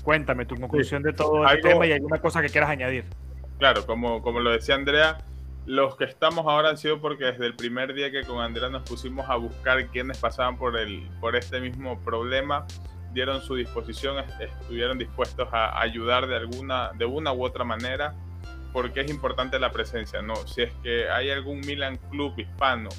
cuéntame tu conclusión de todo el tema y alguna cosa que quieras añadir. Claro, como, como lo decía Andrea, los que estamos ahora han sido porque desde el primer día que con Andrea nos pusimos a buscar quiénes pasaban por, el, por este mismo problema, dieron su disposición, estuvieron dispuestos a ayudar de alguna, de una u otra manera, porque es importante la presencia, ¿no? Si es que hay algún Milan Club hispano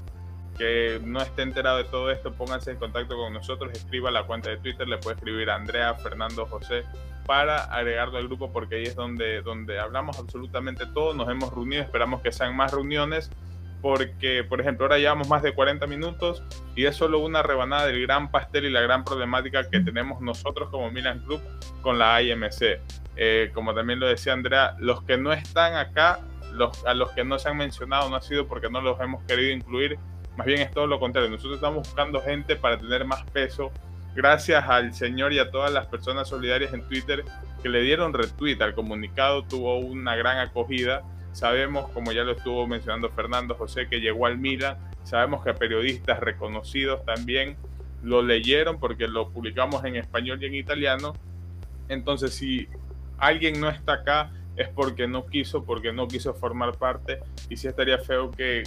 que no esté enterado de todo esto, pónganse en contacto con nosotros, escriba la cuenta de Twitter, le puede escribir a Andrea, Fernando, José, para agregarlo al grupo, porque ahí es donde, donde hablamos absolutamente todo, nos hemos reunido, esperamos que sean más reuniones, porque, por ejemplo, ahora llevamos más de 40 minutos y es solo una rebanada del gran pastel y la gran problemática que tenemos nosotros como Milan Club con la IMC. Eh, como también lo decía Andrea, los que no están acá, los, a los que no se han mencionado no ha sido porque no los hemos querido incluir, más bien es todo lo contrario. Nosotros estamos buscando gente para tener más peso. Gracias al Señor y a todas las personas solidarias en Twitter que le dieron retweet al comunicado, tuvo una gran acogida. Sabemos, como ya lo estuvo mencionando Fernando José, que llegó al Milan. Sabemos que periodistas reconocidos también lo leyeron porque lo publicamos en español y en italiano. Entonces, si alguien no está acá, es porque no quiso, porque no quiso formar parte. Y sí estaría feo que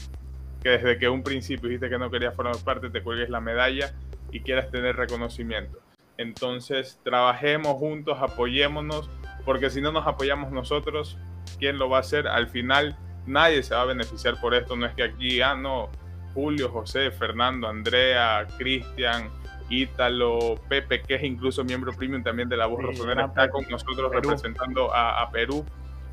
que desde que un principio dijiste que no querías formar parte, te cuelgues la medalla y quieras tener reconocimiento. Entonces, trabajemos juntos, apoyémonos, porque si no nos apoyamos nosotros, ¿quién lo va a hacer? Al final, nadie se va a beneficiar por esto. No es que aquí, ah, no, Julio, José, Fernando, Andrea, Cristian, Ítalo, Pepe, que es incluso miembro premium también de la Voz sí, está con nosotros representando a, a Perú.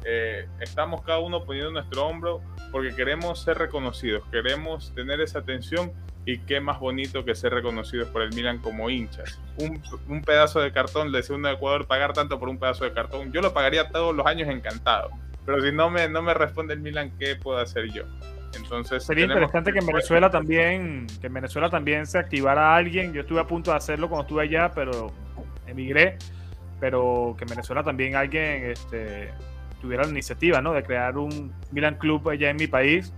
Eh, estamos cada uno poniendo nuestro hombro porque queremos ser reconocidos, queremos tener esa atención y qué más bonito que ser reconocidos por el Milan como hinchas. Un, pedazo de cartón, le decía uno de Ecuador, pagar tanto por un pedazo de cartón, yo lo pagaría todos los años encantado, pero si no me, no me responde el Milan, ¿qué puedo hacer yo? Entonces, Sería interesante que en Venezuela también, que en Venezuela también se activara alguien. Yo estuve a punto de hacerlo cuando estuve allá, pero emigré. Pero que en Venezuela también alguien este, la iniciativa, ¿no? De crear un Milan Club allá en mi país.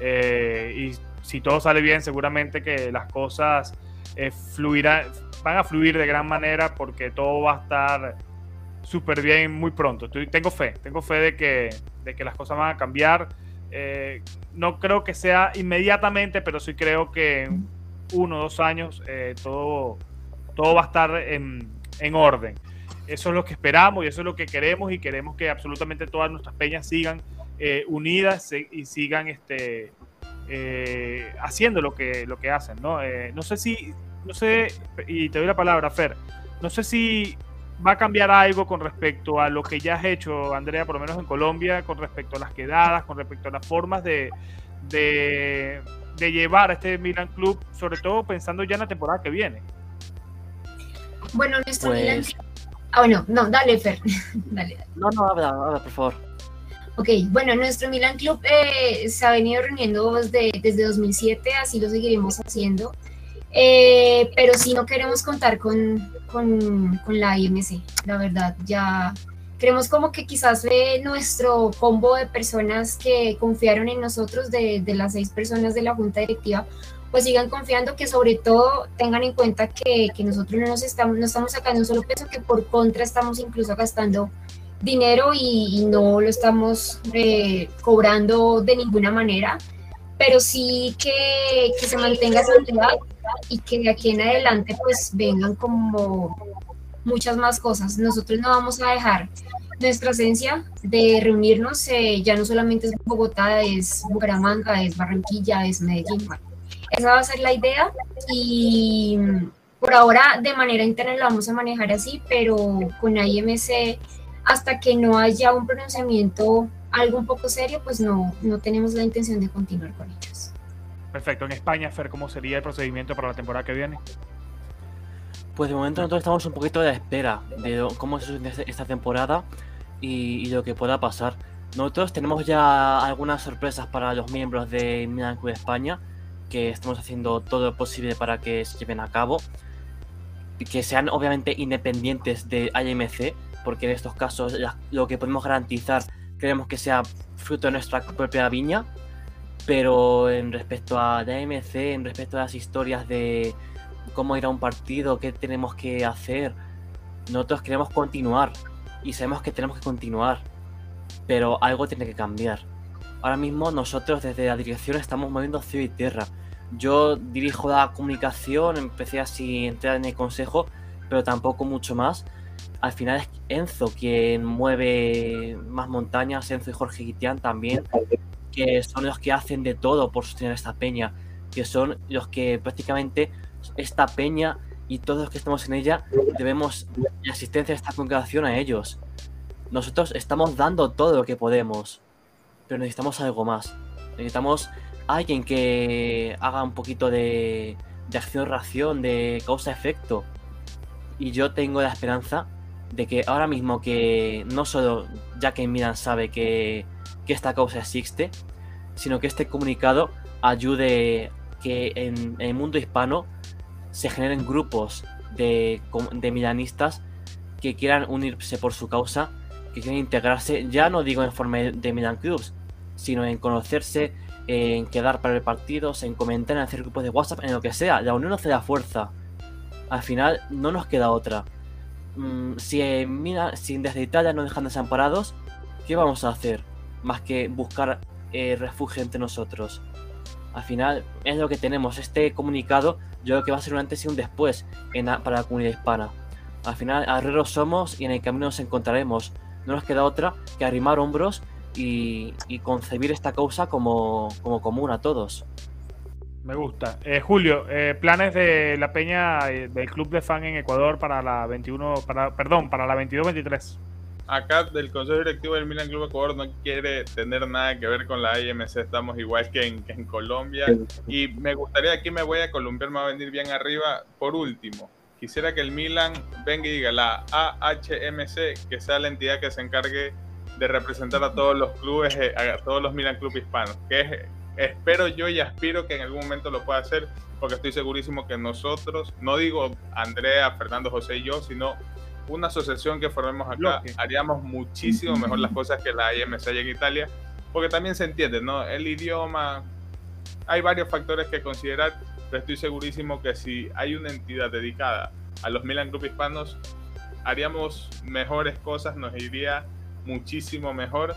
Eh, y si todo sale bien, seguramente que las cosas eh, fluirán, van a fluir de gran manera porque todo va a estar súper bien muy pronto. Tengo fe, tengo fe de que, de que las cosas van a cambiar. Eh, no creo que sea inmediatamente, pero sí creo que en uno o dos años todo, todo va a estar en, en orden. Eso es lo que esperamos y eso es lo que queremos y queremos que absolutamente todas nuestras peñas sigan eh, unidas y sigan este, eh, haciendo lo que, lo que hacen. ¿no? Eh, no sé si, no sé, y te doy la palabra, Fer, no sé si va a cambiar algo con respecto a lo que ya has hecho, Andrea, por lo menos en Colombia, con respecto a las quedadas, con respecto a las formas de, de, de llevar a este Milan Club, sobre todo pensando ya en la temporada que viene. Bueno, nuestro Milan. Ah, bueno, no, dale, Fer. (laughs) dale, dale. no, no, habla, habla, por favor. Ok, bueno, nuestro Milan Club eh, se ha venido reuniendo desde, desde 2007, así lo seguiremos haciendo. Eh, pero sí no queremos contar con, con, con la IMC, la verdad. Ya queremos como que quizás eh, nuestro combo de personas que confiaron en nosotros, de, de las seis personas de la junta directiva, pues sigan confiando que sobre todo tengan en cuenta que, que nosotros no nos estamos, no estamos sacando un solo peso, que por contra estamos incluso gastando dinero y, no lo estamos eh, cobrando de ninguna manera, pero sí que, que se mantenga esa unidad y que de aquí en adelante pues vengan como muchas más cosas. Nosotros no vamos a dejar nuestra esencia de reunirnos, eh, ya no solamente es Bogotá, es Bucaramanga, es Barranquilla, es Medellín. bueno, esa va a ser la idea y por ahora de manera interna lo vamos a manejar así, pero con IMC hasta que no haya un pronunciamiento algo un poco serio, pues no, no tenemos la intención de continuar con ellos. Perfecto. En España, Fer, ¿cómo sería el procedimiento para la temporada que viene? Pues de momento nosotros estamos un poquito a la espera de cómo es esta temporada y, y lo que pueda pasar. Nosotros tenemos ya algunas sorpresas para los miembros de Milan Club España, que estamos haciendo todo lo posible para que se lleven a cabo, que sean obviamente independientes de IMC, porque en estos casos lo que podemos garantizar queremos que sea fruto de nuestra propia viña, pero en respecto a la IMC, en respecto a las historias de cómo ir a un partido, qué tenemos que hacer. Nosotros queremos continuar y sabemos que tenemos que continuar, pero algo tiene que cambiar. Ahora mismo nosotros desde la dirección estamos moviendo cielo y tierra. Yo dirijo la comunicación, empecé así a entrar en el consejo, pero tampoco mucho más. Al final es Enzo quien mueve más montañas, Enzo y Jorge Guitián también, que son los que hacen de todo por sostener esta peña, que son los que prácticamente esta peña y todos los que estamos en ella debemos la asistencia de esta congregación a ellos. Nosotros estamos dando todo lo que podemos, pero necesitamos algo más. Necesitamos alguien que haga un poquito de, de acción-reacción, de causa-efecto. Y yo tengo la esperanza de que ahora mismo que no solo ya que Milan sabe que, que esta causa existe, sino que este comunicado ayude que en, en el mundo hispano se generen grupos de, de milanistas que quieran unirse por su causa, que quieran integrarse, ya no digo en forma de Milan Clubs, sino en conocerse, en quedar para ver partidos, en comentar, en hacer grupos de WhatsApp, en lo que sea. La unión hace la fuerza. Al final no nos queda otra. Mm, si, si desde Italia nos dejan desamparados, ¿qué vamos a hacer? Más que buscar eh, refugio entre nosotros. Al final es lo que tenemos. Este comunicado yo creo que va a ser un antes y un después para la comunidad hispana. Al final arrieros somos y en el camino nos encontraremos. No nos queda otra que arrimar hombros y, y concebir esta causa como, como común a todos. Me gusta. Eh, Julio, eh, planes de la peña eh, del club de fan en Ecuador para la 21, para, perdón, para la 22-23. Acá del Consejo Directivo del Milan Club Ecuador no quiere tener nada que ver con la IMC, estamos igual que en, que en Colombia. Y me gustaría, aquí me voy a columpiar, me va a venir bien arriba. Por último, quisiera que el Milan venga y diga la AHMC, que sea la entidad que se encargue de representar a todos los clubes, eh, a todos los Milan Club hispanos, que es espero yo y aspiro que en algún momento lo pueda hacer, porque estoy segurísimo que nosotros, no digo Andrea, Fernando, José y yo, sino una asociación que formemos acá, haríamos muchísimo mejor las cosas que la IMC en Italia, porque también se entiende, ¿no? El idioma, hay varios factores que considerar, pero estoy segurísimo que si hay una entidad dedicada a los Milan Group hispanos, haríamos mejores cosas, nos iría muchísimo mejor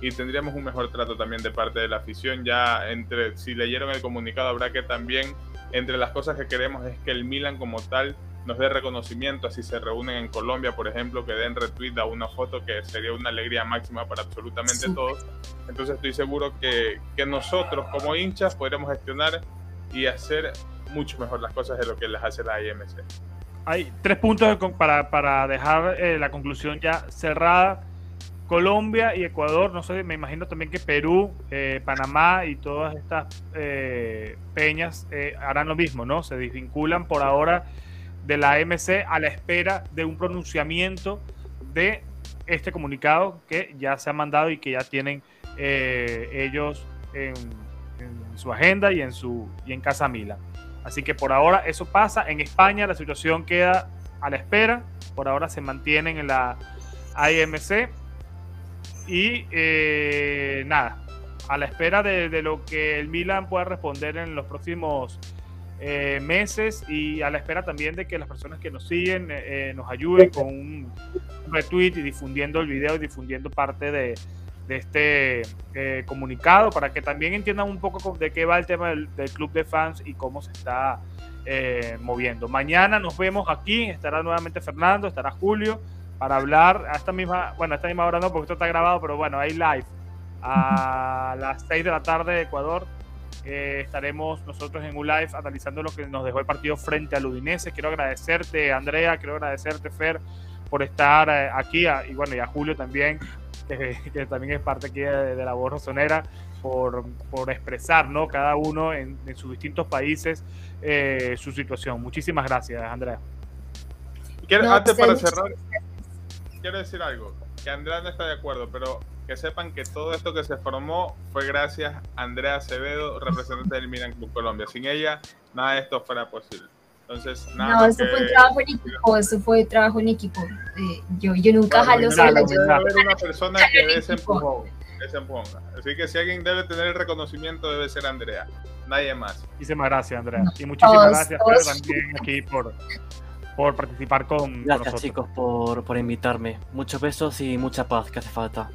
y tendríamos un mejor trato también de parte de la afición. Ya entre, si leyeron el comunicado, habrá que también, entre las cosas que queremos es que el Milan como tal nos dé reconocimiento, así se reúnen en Colombia, por ejemplo, que den retweet a una foto que sería una alegría máxima para absolutamente todos. Entonces estoy seguro que, que nosotros como hinchas podremos gestionar y hacer mucho mejor las cosas de lo que les hace la IMC. Hay tres puntos para, para dejar eh, la conclusión ya cerrada. Colombia y Ecuador, no sé, me imagino también que Perú, eh, Panamá y todas estas eh, peñas harán lo mismo, ¿no? Se desvinculan por ahora de la AMC a la espera de un pronunciamiento de este comunicado que ya se ha mandado y que ya tienen ellos en, su agenda y en su y en Casa Mila. Así que por ahora eso pasa. En España la situación queda a la espera. Por ahora se mantienen en la IMC. Y eh, nada, a la espera de, lo que el Milan pueda responder en los próximos eh, meses y a la espera también de que las personas que nos siguen eh, nos ayuden con un retweet y difundiendo el video y difundiendo parte de, este eh, comunicado para que también entiendan un poco de qué va el tema del, club de fans y cómo se está eh, moviendo. Mañana nos vemos aquí, estará nuevamente Fernando, estará Julio para hablar a esta misma, bueno, a esta misma hora no, porque esto está grabado, pero bueno, hay live a (laughs) las 6 de la tarde de Ecuador. Eh, estaremos nosotros en un live analizando lo que nos dejó el partido frente al Udinese. Quiero agradecerte, Andrea, quiero agradecerte, Fer, por estar aquí, y bueno, y a Julio también que, también es parte aquí de, la voz rosonera, por, por, expresar, ¿no? Cada uno en, sus distintos países eh, su situación. Muchísimas gracias, Andrea. Quiero, antes para cerrar, quiero decir algo, que Andrea no está de acuerdo, pero que sepan que todo esto que se formó fue gracias a Andrea Acevedo, representante del Milan Club Colombia. Sin ella, nada de esto fuera posible. Entonces, nada no, eso fue trabajo en equipo, eso fue trabajo en equipo. Eh, yo, yo nunca jalo sola. Yo debe haber una persona que desempujó, Así que si alguien debe tener el reconocimiento, debe ser Andrea, nadie más. Muchísimas gracias, Andrea. Y muchísimas gracias todos. también aquí por, por participar con, Gracias chicos por, por, invitarme. Muchos besos y mucha paz que hace falta.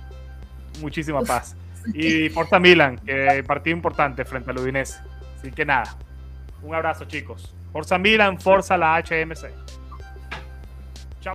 Muchísima paz. Y Forza Milan, que partido importante frente al Udinese. Así que nada, un abrazo chicos. Forza Milan, Forza la HMC. Chao.